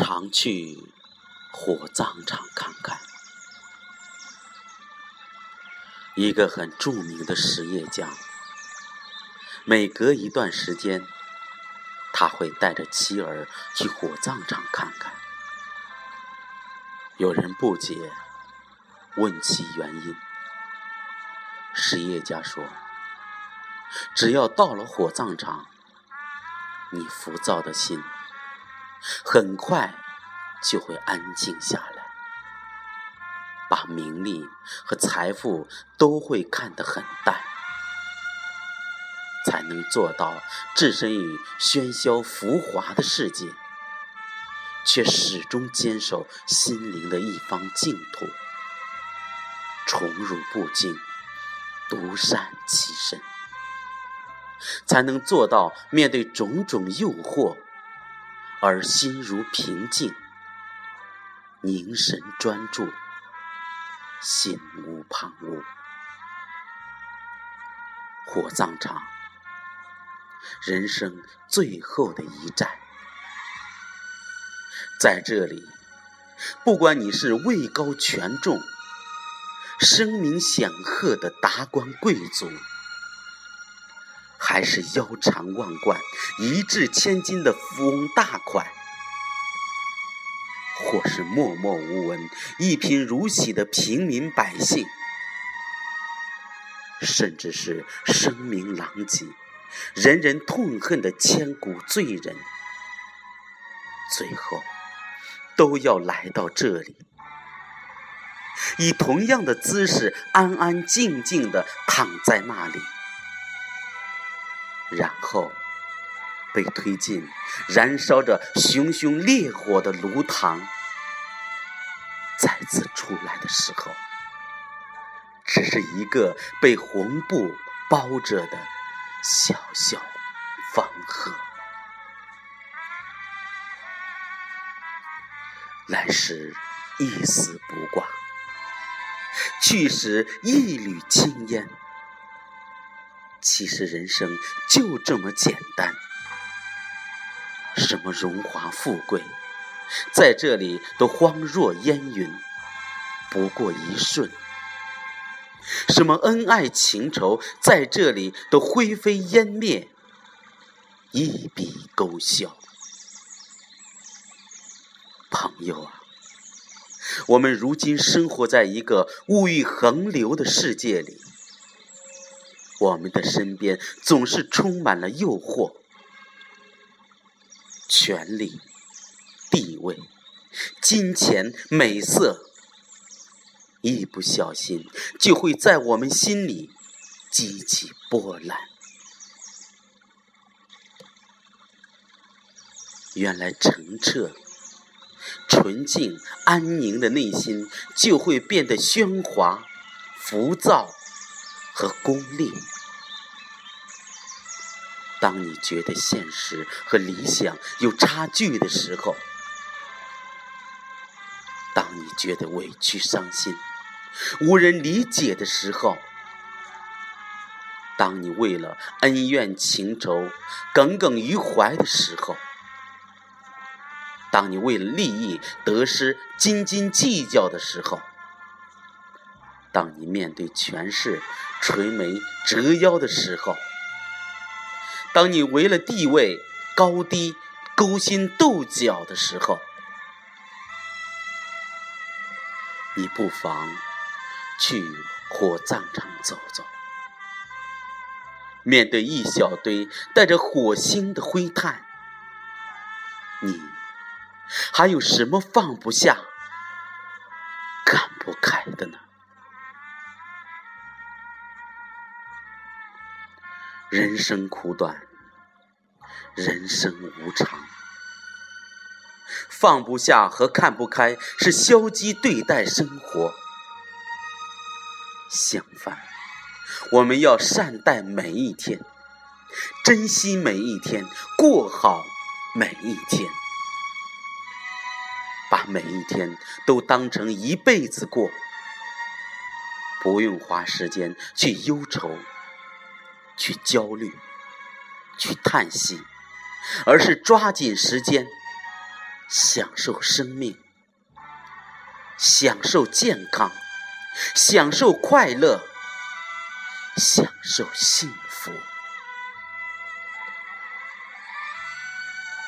常去火葬场看看。一个很著名的实业家，每隔一段时间，他会带着妻儿去火葬场看看。有人不解，问其原因。实业家说：“只要到了火葬场，你浮躁的心。”很快就会安静下来，把名利和财富都会看得很淡，才能做到置身于喧嚣浮华的世界，却始终坚守心灵的一方净土，宠辱不惊，独善其身，才能做到面对种种诱惑。而心如平静，凝神专注，心无旁骛。火葬场，人生最后的一站，在这里，不管你是位高权重、声名显赫的达官贵族。还是腰缠万贯、一掷千金的富翁大款，或是默默无闻、一贫如洗的平民百姓，甚至是声名狼藉、人人痛恨的千古罪人，最后都要来到这里，以同样的姿势安安静静的躺在那里。然后被推进燃烧着熊熊烈火的炉膛，再次出来的时候，只是一个被红布包着的小小方盒。来时一丝不挂，去时一缕青烟。其实人生就这么简单，什么荣华富贵，在这里都荒若烟云，不过一瞬；什么恩爱情仇，在这里都灰飞烟灭，一笔勾销。朋友啊，我们如今生活在一个物欲横流的世界里。我们的身边总是充满了诱惑，权力、地位、金钱、美色，一不小心就会在我们心里激起波澜。原来澄澈、纯净、安宁的内心，就会变得喧哗、浮躁。和功利。当你觉得现实和理想有差距的时候，当你觉得委屈伤心、无人理解的时候，当你为了恩怨情仇耿耿于怀的时候，当你为了利益得失斤斤计较的时候，当你面对权势，垂眉折腰的时候，当你为了地位高低勾心斗角的时候，你不妨去火葬场走走，面对一小堆带着火星的灰炭，你还有什么放不下、人生苦短，人生无常，放不下和看不开是消极对待生活。相反，我们要善待每一天，珍惜每一天，过好每一天，把每一天都当成一辈子过，不用花时间去忧愁。去焦虑，去叹息，而是抓紧时间，享受生命，享受健康，享受快乐，享受幸福。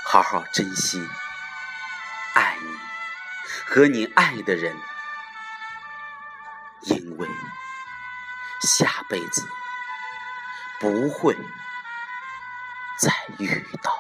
好好珍惜，爱你和你爱的人，因为下辈子不会再遇到。